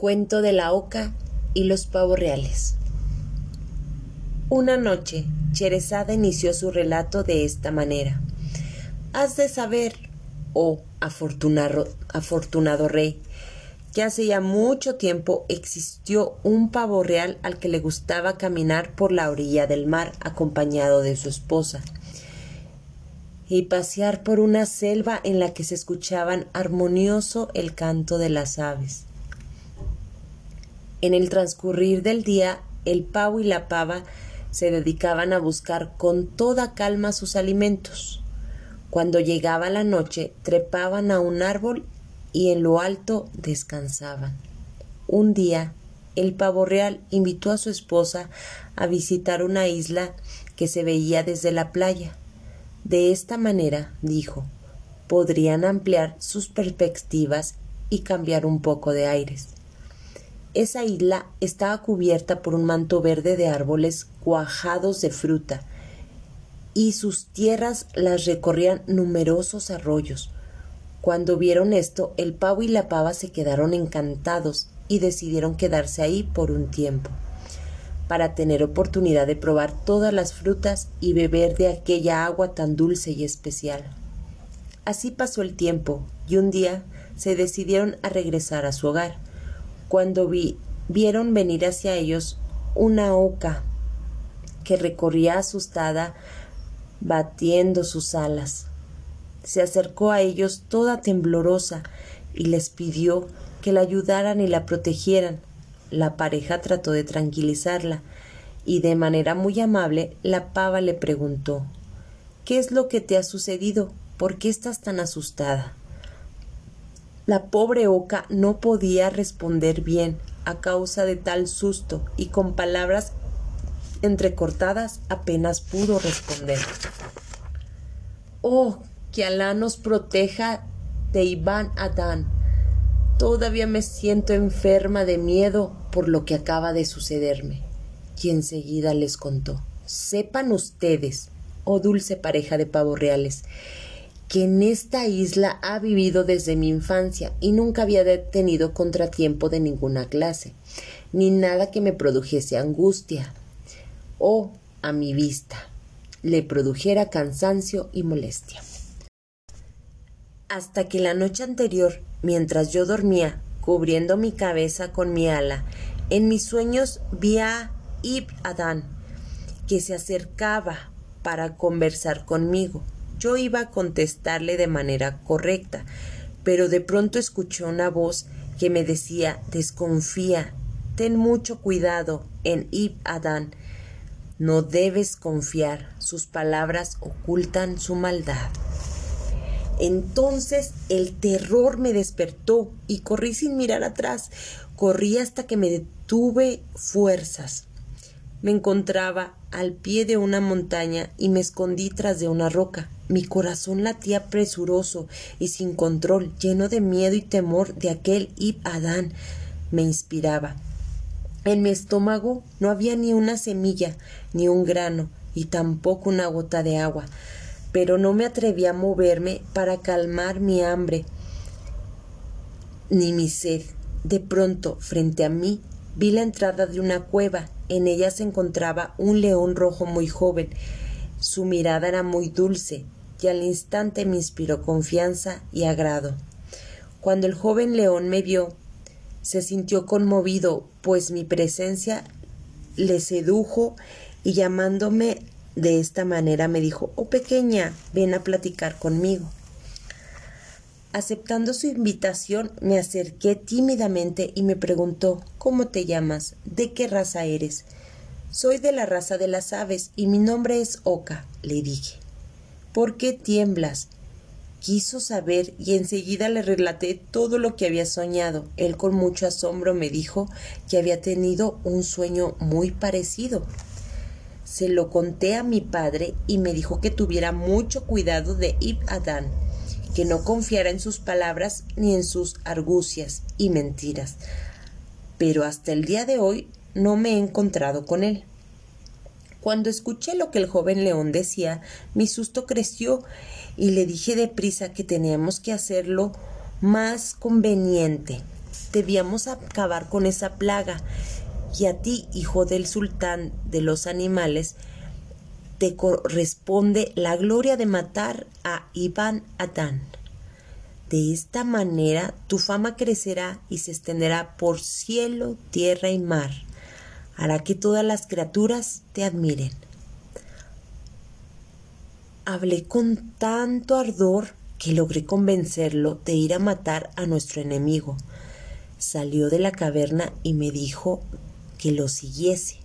Cuento de la oca y los pavos reales. Una noche, Cherezada inició su relato de esta manera. Has de saber, oh afortunado, afortunado rey, que hace ya mucho tiempo existió un pavo real al que le gustaba caminar por la orilla del mar acompañado de su esposa y pasear por una selva en la que se escuchaban armonioso el canto de las aves. En el transcurrir del día, el pavo y la pava se dedicaban a buscar con toda calma sus alimentos. Cuando llegaba la noche, trepaban a un árbol y en lo alto descansaban. Un día, el pavo real invitó a su esposa a visitar una isla que se veía desde la playa. De esta manera, dijo, podrían ampliar sus perspectivas y cambiar un poco de aires. Esa isla estaba cubierta por un manto verde de árboles cuajados de fruta, y sus tierras las recorrían numerosos arroyos. Cuando vieron esto, el pavo y la pava se quedaron encantados y decidieron quedarse ahí por un tiempo para tener oportunidad de probar todas las frutas y beber de aquella agua tan dulce y especial. Así pasó el tiempo y un día se decidieron a regresar a su hogar, cuando vi, vieron venir hacia ellos una oca que recorría asustada batiendo sus alas. Se acercó a ellos toda temblorosa y les pidió que la ayudaran y la protegieran, la pareja trató de tranquilizarla y de manera muy amable la pava le preguntó ¿Qué es lo que te ha sucedido? ¿Por qué estás tan asustada? La pobre oca no podía responder bien a causa de tal susto y con palabras entrecortadas apenas pudo responder. Oh, que Alá nos proteja de Iván Adán. Todavía me siento enferma de miedo por lo que acaba de sucederme. Y enseguida les contó. Sepan ustedes, oh dulce pareja de pavos reales, que en esta isla ha vivido desde mi infancia y nunca había tenido contratiempo de ninguna clase, ni nada que me produjese angustia o, a mi vista, le produjera cansancio y molestia. Hasta que la noche anterior, mientras yo dormía, cubriendo mi cabeza con mi ala, en mis sueños vi a Ib Adán, que se acercaba para conversar conmigo. Yo iba a contestarle de manera correcta, pero de pronto escuché una voz que me decía Desconfía, ten mucho cuidado en Ib Adán. No debes confiar, sus palabras ocultan su maldad. Entonces el terror me despertó y corrí sin mirar atrás. Corrí hasta que me detuve fuerzas. Me encontraba al pie de una montaña y me escondí tras de una roca. Mi corazón latía presuroso y sin control, lleno de miedo y temor de aquel Ib Adán. Me inspiraba. En mi estómago no había ni una semilla, ni un grano, y tampoco una gota de agua pero no me atreví a moverme para calmar mi hambre ni mi sed. De pronto, frente a mí, vi la entrada de una cueva. En ella se encontraba un león rojo muy joven. Su mirada era muy dulce y al instante me inspiró confianza y agrado. Cuando el joven león me vio, se sintió conmovido, pues mi presencia le sedujo y llamándome de esta manera me dijo, oh pequeña, ven a platicar conmigo. Aceptando su invitación, me acerqué tímidamente y me preguntó ¿Cómo te llamas? ¿De qué raza eres? Soy de la raza de las aves y mi nombre es Oca, le dije. ¿Por qué tiemblas? Quiso saber y enseguida le relaté todo lo que había soñado. Él con mucho asombro me dijo que había tenido un sueño muy parecido se lo conté a mi padre y me dijo que tuviera mucho cuidado de Ib Adán, que no confiara en sus palabras ni en sus argucias y mentiras. Pero hasta el día de hoy no me he encontrado con él. Cuando escuché lo que el joven león decía, mi susto creció y le dije deprisa que teníamos que hacerlo más conveniente. debíamos acabar con esa plaga. Y a ti, hijo del sultán de los animales, te corresponde la gloria de matar a Iván Adán. De esta manera tu fama crecerá y se extenderá por cielo, tierra y mar. Hará que todas las criaturas te admiren. Hablé con tanto ardor que logré convencerlo de ir a matar a nuestro enemigo. Salió de la caverna y me dijo que lo siguiese.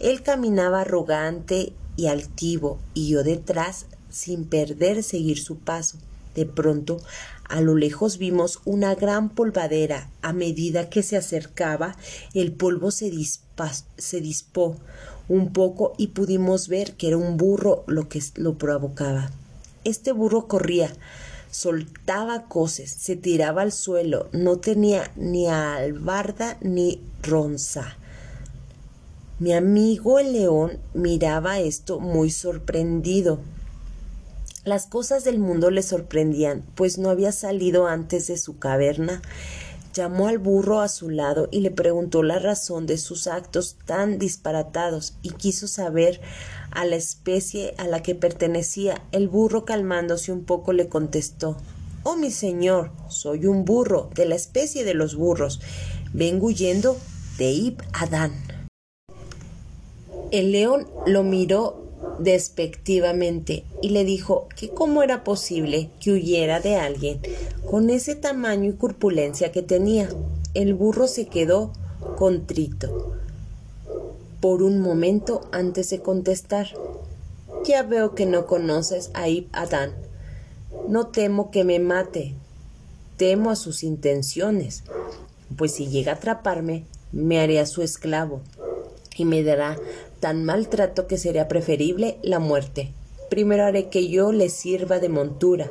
Él caminaba arrogante y altivo, y yo detrás, sin perder seguir su paso. De pronto, a lo lejos vimos una gran polvadera. A medida que se acercaba, el polvo se, se dispó un poco y pudimos ver que era un burro lo que lo provocaba. Este burro corría, soltaba coces, se tiraba al suelo, no tenía ni albarda ni ronza. Mi amigo el león miraba esto muy sorprendido. Las cosas del mundo le sorprendían, pues no había salido antes de su caverna. Llamó al burro a su lado y le preguntó la razón de sus actos tan disparatados y quiso saber a la especie a la que pertenecía. El burro calmándose un poco le contestó Oh mi señor, soy un burro, de la especie de los burros. Vengo huyendo de Ib Adán. El león lo miró despectivamente y le dijo que cómo era posible que huyera de alguien con ese tamaño y corpulencia que tenía. El burro se quedó contrito por un momento antes de contestar. Ya veo que no conoces a Ib Adán. No temo que me mate, temo a sus intenciones, pues si llega a atraparme, me haré a su esclavo y me dará tan mal trato que sería preferible la muerte. Primero haré que yo le sirva de montura,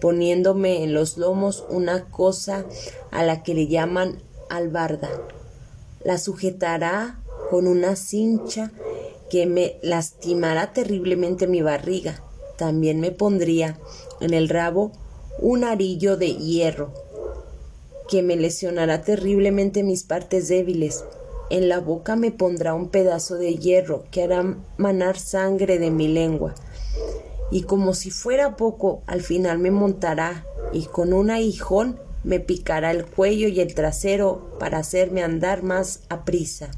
poniéndome en los lomos una cosa a la que le llaman albarda. La sujetará con una cincha que me lastimará terriblemente mi barriga. También me pondría en el rabo un arillo de hierro que me lesionará terriblemente mis partes débiles. En la boca me pondrá un pedazo de hierro que hará manar sangre de mi lengua. Y como si fuera poco, al final me montará y con un aguijón me picará el cuello y el trasero para hacerme andar más a prisa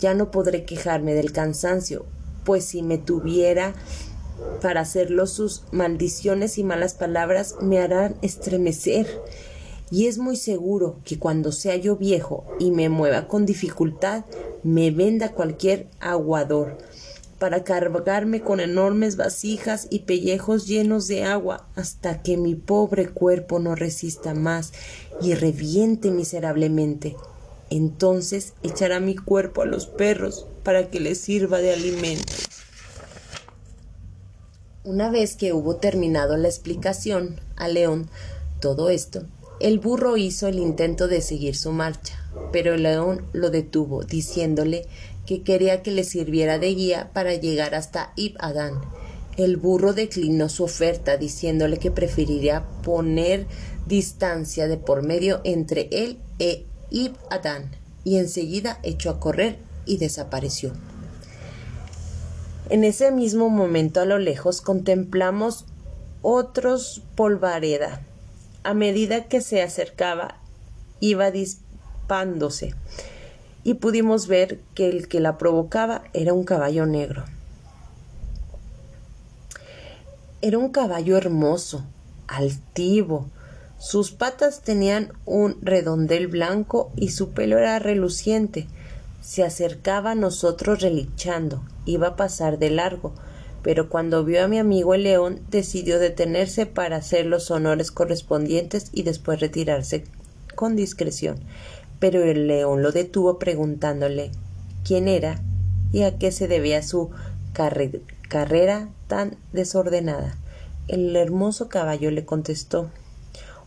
ya no podré quejarme del cansancio, pues si me tuviera para hacerlo sus maldiciones y malas palabras me harán estremecer. Y es muy seguro que cuando sea yo viejo y me mueva con dificultad, me venda cualquier aguador para cargarme con enormes vasijas y pellejos llenos de agua hasta que mi pobre cuerpo no resista más y reviente miserablemente entonces echará mi cuerpo a los perros para que les sirva de alimento. Una vez que hubo terminado la explicación a León todo esto, el burro hizo el intento de seguir su marcha, pero el león lo detuvo, diciéndole que quería que le sirviera de guía para llegar hasta Ib Adán. El burro declinó su oferta, diciéndole que preferiría poner distancia de por medio entre él e Ib Adán, y enseguida echó a correr y desapareció. En ese mismo momento a lo lejos contemplamos otros polvareda. A medida que se acercaba, iba dispándose y pudimos ver que el que la provocaba era un caballo negro. Era un caballo hermoso, altivo, sus patas tenían un redondel blanco y su pelo era reluciente. Se acercaba a nosotros relinchando. Iba a pasar de largo, pero cuando vio a mi amigo el león decidió detenerse para hacer los honores correspondientes y después retirarse con discreción. Pero el león lo detuvo preguntándole quién era y a qué se debía su carrera tan desordenada. El hermoso caballo le contestó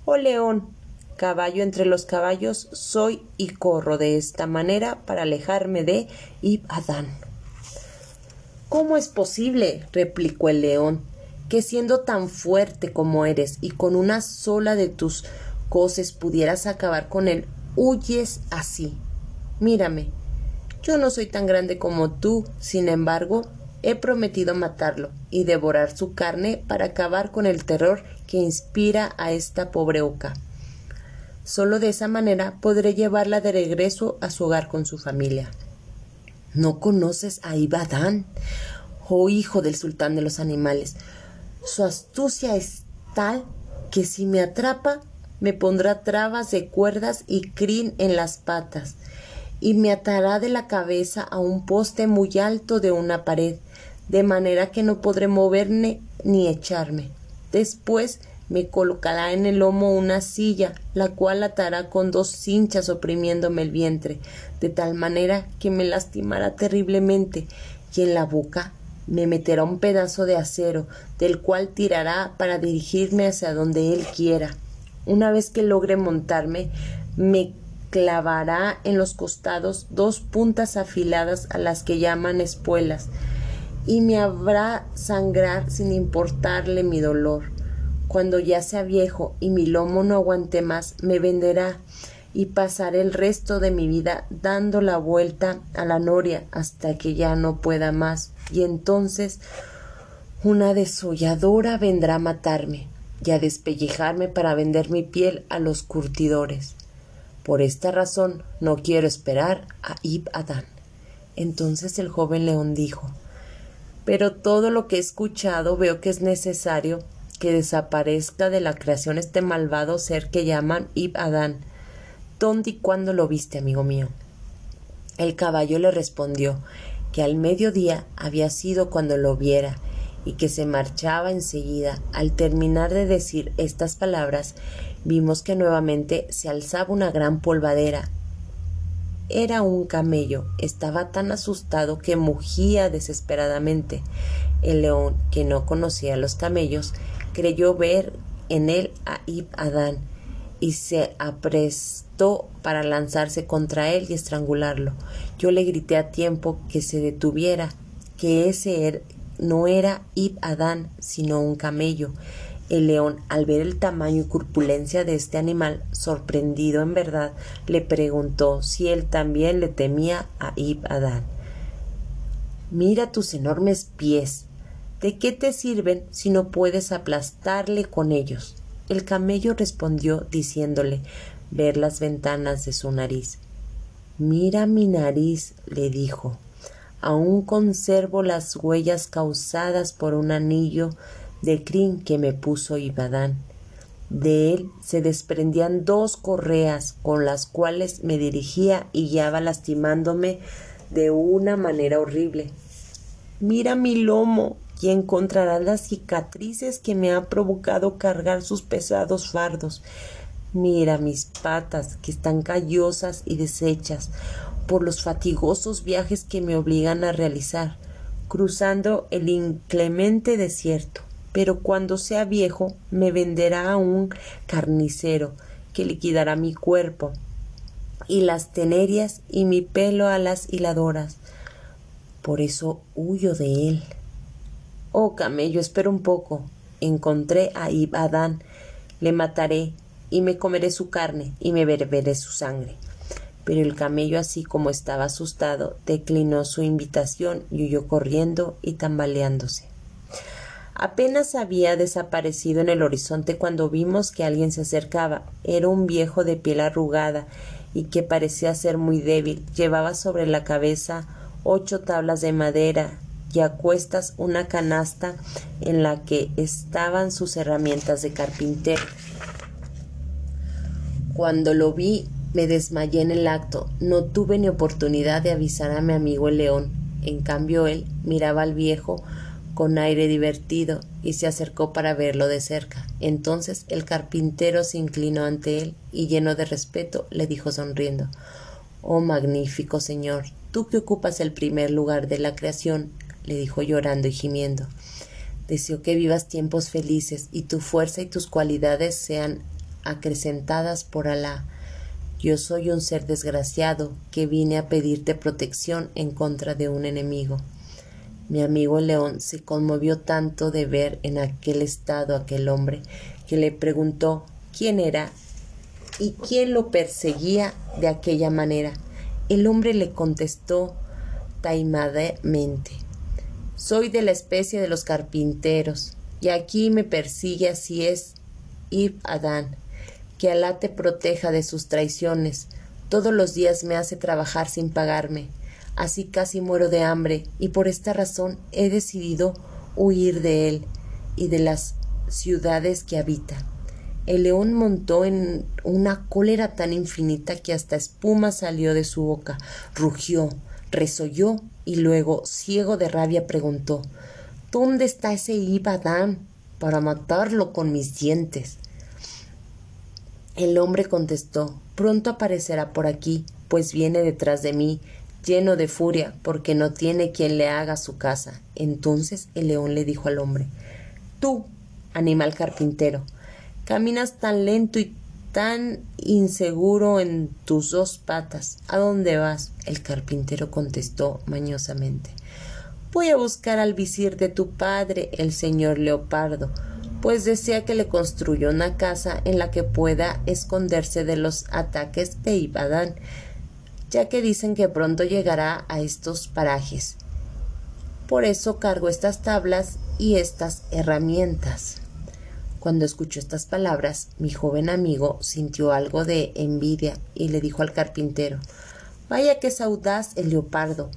Oh león, caballo entre los caballos, soy y corro de esta manera para alejarme de Ib Adán. ¿Cómo es posible? replicó el león, que siendo tan fuerte como eres y con una sola de tus coces pudieras acabar con él? huyes así? Mírame, yo no soy tan grande como tú, sin embargo, he prometido matarlo y devorar su carne para acabar con el terror que inspira a esta pobre oca. Solo de esa manera podré llevarla de regreso a su hogar con su familia. ¿No conoces a Ibadán? Oh hijo del sultán de los animales. Su astucia es tal que si me atrapa me pondrá trabas de cuerdas y crin en las patas y me atará de la cabeza a un poste muy alto de una pared, de manera que no podré moverme ni echarme. Después me colocará en el lomo una silla, la cual atará con dos cinchas oprimiéndome el vientre, de tal manera que me lastimará terriblemente, y en la boca me meterá un pedazo de acero, del cual tirará para dirigirme hacia donde él quiera. Una vez que logre montarme, me clavará en los costados dos puntas afiladas a las que llaman espuelas, y me habrá sangrar sin importarle mi dolor. Cuando ya sea viejo y mi lomo no aguante más, me venderá y pasaré el resto de mi vida dando la vuelta a la noria hasta que ya no pueda más, y entonces una desolladora vendrá a matarme y a despellejarme para vender mi piel a los curtidores. Por esta razón no quiero esperar a Ib Adán. Entonces el joven león dijo Pero todo lo que he escuchado veo que es necesario que desaparezca de la creación este malvado ser que llaman Ib Adán. ¿Dónde y cuándo lo viste, amigo mío? El caballo le respondió que al mediodía había sido cuando lo viera y que se marchaba enseguida. Al terminar de decir estas palabras, vimos que nuevamente se alzaba una gran polvadera. Era un camello. Estaba tan asustado que mugía desesperadamente. El león, que no conocía a los camellos, creyó ver en él a Ib Adán y se aprestó para lanzarse contra él y estrangularlo. Yo le grité a tiempo que se detuviera, que ese er, no era Ib Adán, sino un camello. El león, al ver el tamaño y corpulencia de este animal, sorprendido en verdad, le preguntó si él también le temía a Ib Adán. Mira tus enormes pies. ¿De qué te sirven si no puedes aplastarle con ellos? El camello respondió diciéndole ver las ventanas de su nariz. Mira mi nariz, le dijo aún conservo las huellas causadas por un anillo de crin que me puso Ibadán. De él se desprendían dos correas con las cuales me dirigía y guiaba lastimándome de una manera horrible. Mira mi lomo y las cicatrices que me ha provocado cargar sus pesados fardos. Mira mis patas que están callosas y deshechas, por los fatigosos viajes que me obligan a realizar, cruzando el inclemente desierto. Pero cuando sea viejo me venderá a un carnicero que liquidará mi cuerpo y las tenerias y mi pelo a las hiladoras. Por eso huyo de él. Oh camello, espera un poco. Encontré a Ibadán, le mataré y me comeré su carne y me beberé su sangre pero el camello así como estaba asustado declinó su invitación y huyó corriendo y tambaleándose. Apenas había desaparecido en el horizonte cuando vimos que alguien se acercaba. Era un viejo de piel arrugada y que parecía ser muy débil. Llevaba sobre la cabeza ocho tablas de madera y a cuestas una canasta en la que estaban sus herramientas de carpintero. Cuando lo vi me desmayé en el acto, no tuve ni oportunidad de avisar a mi amigo el león. En cambio él miraba al viejo con aire divertido y se acercó para verlo de cerca. Entonces el carpintero se inclinó ante él y lleno de respeto le dijo sonriendo Oh magnífico señor, tú que ocupas el primer lugar de la creación, le dijo llorando y gimiendo. Deseo que vivas tiempos felices y tu fuerza y tus cualidades sean acrecentadas por Alá yo soy un ser desgraciado que vine a pedirte protección en contra de un enemigo. Mi amigo el león se conmovió tanto de ver en aquel estado aquel hombre que le preguntó quién era y quién lo perseguía de aquella manera. El hombre le contestó taimadamente Soy de la especie de los carpinteros, y aquí me persigue así es Ib Adán. Que Alá te proteja de sus traiciones. Todos los días me hace trabajar sin pagarme. Así casi muero de hambre, y por esta razón he decidido huir de él y de las ciudades que habita. El león montó en una cólera tan infinita que hasta espuma salió de su boca, rugió, resolló y luego, ciego de rabia, preguntó ¿Dónde está ese Ibadán para matarlo con mis dientes? El hombre contestó Pronto aparecerá por aquí, pues viene detrás de mí, lleno de furia, porque no tiene quien le haga su casa. Entonces el león le dijo al hombre Tú, animal carpintero, caminas tan lento y tan inseguro en tus dos patas. ¿A dónde vas? El carpintero contestó mañosamente. Voy a buscar al visir de tu padre, el señor Leopardo, pues desea que le construya una casa en la que pueda esconderse de los ataques de Ibadán, ya que dicen que pronto llegará a estos parajes. Por eso cargo estas tablas y estas herramientas. Cuando escuchó estas palabras, mi joven amigo sintió algo de envidia y le dijo al carpintero Vaya que es audaz el leopardo,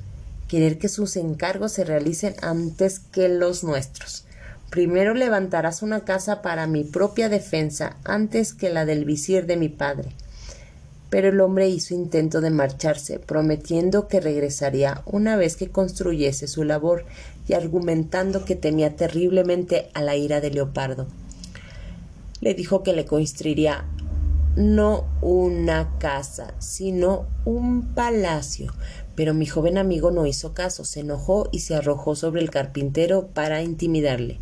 querer que sus encargos se realicen antes que los nuestros. Primero levantarás una casa para mi propia defensa antes que la del visir de mi padre. Pero el hombre hizo intento de marcharse, prometiendo que regresaría una vez que construyese su labor y argumentando que temía terriblemente a la ira de Leopardo le dijo que le construiría no una casa, sino un palacio. Pero mi joven amigo no hizo caso, se enojó y se arrojó sobre el carpintero para intimidarle.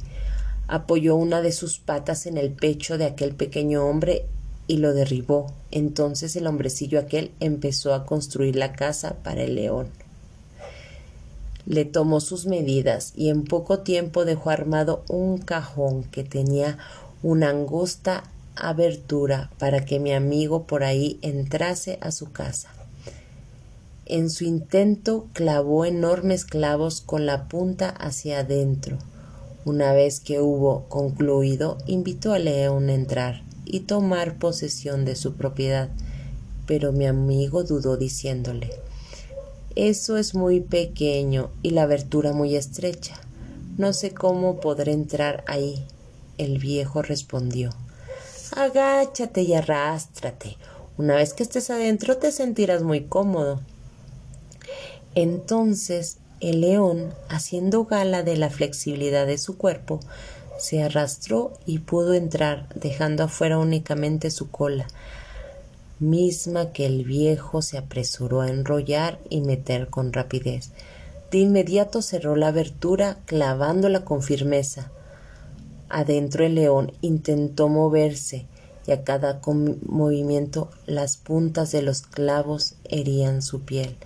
Apoyó una de sus patas en el pecho de aquel pequeño hombre y lo derribó. Entonces el hombrecillo aquel empezó a construir la casa para el león. Le tomó sus medidas y en poco tiempo dejó armado un cajón que tenía una angosta abertura para que mi amigo por ahí entrase a su casa. En su intento clavó enormes clavos con la punta hacia adentro. Una vez que hubo concluido, invitó a León a entrar y tomar posesión de su propiedad, pero mi amigo dudó diciéndole Eso es muy pequeño y la abertura muy estrecha. No sé cómo podré entrar ahí. El viejo respondió Agáchate y arrástrate. Una vez que estés adentro te sentirás muy cómodo. Entonces el león, haciendo gala de la flexibilidad de su cuerpo, se arrastró y pudo entrar, dejando afuera únicamente su cola, misma que el viejo se apresuró a enrollar y meter con rapidez. De inmediato cerró la abertura, clavándola con firmeza. Adentro el león intentó moverse y a cada movimiento las puntas de los clavos herían su piel.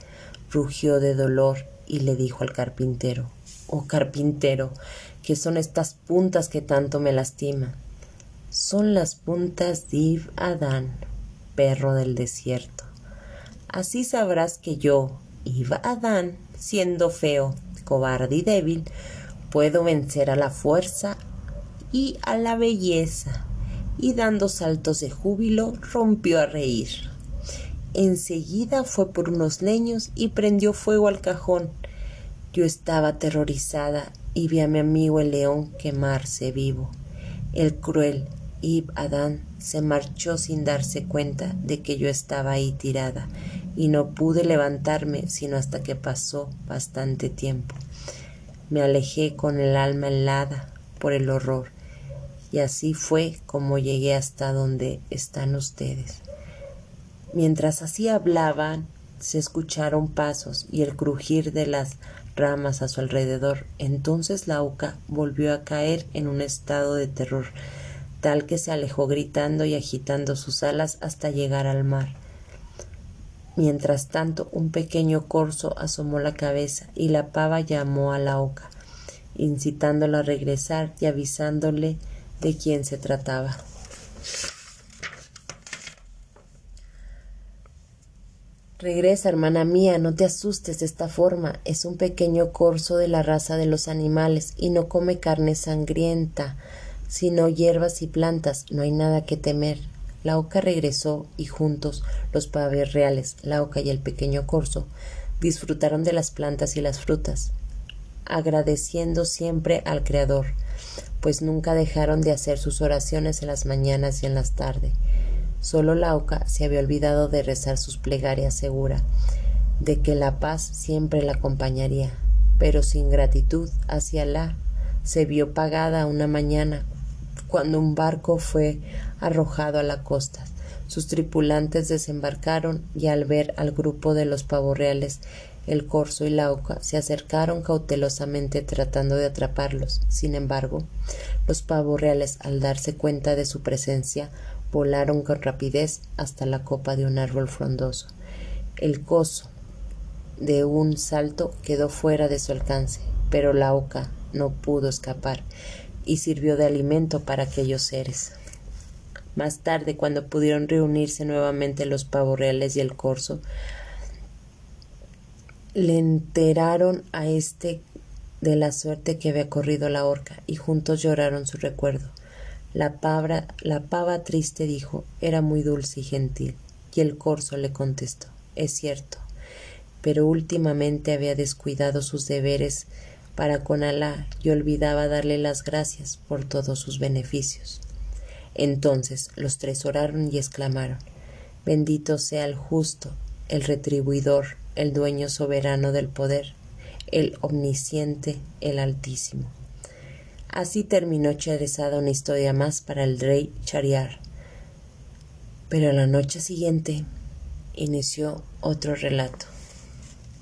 Rugió de dolor y le dijo al carpintero Oh carpintero, ¿qué son estas puntas que tanto me lastiman? Son las puntas de Iv Adán, perro del desierto. Así sabrás que yo, Iv Adán, siendo feo, cobarde y débil, puedo vencer a la fuerza y a la belleza, y dando saltos de júbilo rompió a reír. Enseguida fue por unos leños y prendió fuego al cajón. Yo estaba aterrorizada y vi a mi amigo el león quemarse vivo. El cruel Ib Adán se marchó sin darse cuenta de que yo estaba ahí tirada y no pude levantarme sino hasta que pasó bastante tiempo. Me alejé con el alma helada por el horror y así fue como llegué hasta donde están ustedes. Mientras así hablaban, se escucharon pasos y el crujir de las ramas a su alrededor. Entonces la oca volvió a caer en un estado de terror, tal que se alejó gritando y agitando sus alas hasta llegar al mar. Mientras tanto, un pequeño corzo asomó la cabeza y la pava llamó a la oca, incitándola a regresar y avisándole de quién se trataba. Regresa, hermana mía, no te asustes de esta forma. Es un pequeño corzo de la raza de los animales y no come carne sangrienta, sino hierbas y plantas. No hay nada que temer. La oca regresó y juntos los paves reales, la oca y el pequeño corzo, disfrutaron de las plantas y las frutas, agradeciendo siempre al Creador, pues nunca dejaron de hacer sus oraciones en las mañanas y en las tardes. Solo Lauca se había olvidado de rezar sus plegarias segura de que la paz siempre la acompañaría, pero sin gratitud hacia la se vio pagada una mañana cuando un barco fue arrojado a la costa. Sus tripulantes desembarcaron y al ver al grupo de los pavorreales, el corzo y la oca se acercaron cautelosamente tratando de atraparlos. Sin embargo, los pavorreales, al darse cuenta de su presencia, volaron con rapidez hasta la copa de un árbol frondoso. El coso, de un salto, quedó fuera de su alcance, pero la oca no pudo escapar y sirvió de alimento para aquellos seres. Más tarde, cuando pudieron reunirse nuevamente los pavorreales y el corzo, le enteraron a éste de la suerte que había corrido la horca y juntos lloraron su recuerdo. La, la pava triste dijo, era muy dulce y gentil, y el corzo le contestó, es cierto, pero últimamente había descuidado sus deberes para con Alá y olvidaba darle las gracias por todos sus beneficios. Entonces los tres oraron y exclamaron, bendito sea el justo, el retribuidor, el dueño soberano del poder, el omnisciente, el altísimo. Así terminó Cherezada una historia más para el rey Chariar. Pero la noche siguiente inició otro relato.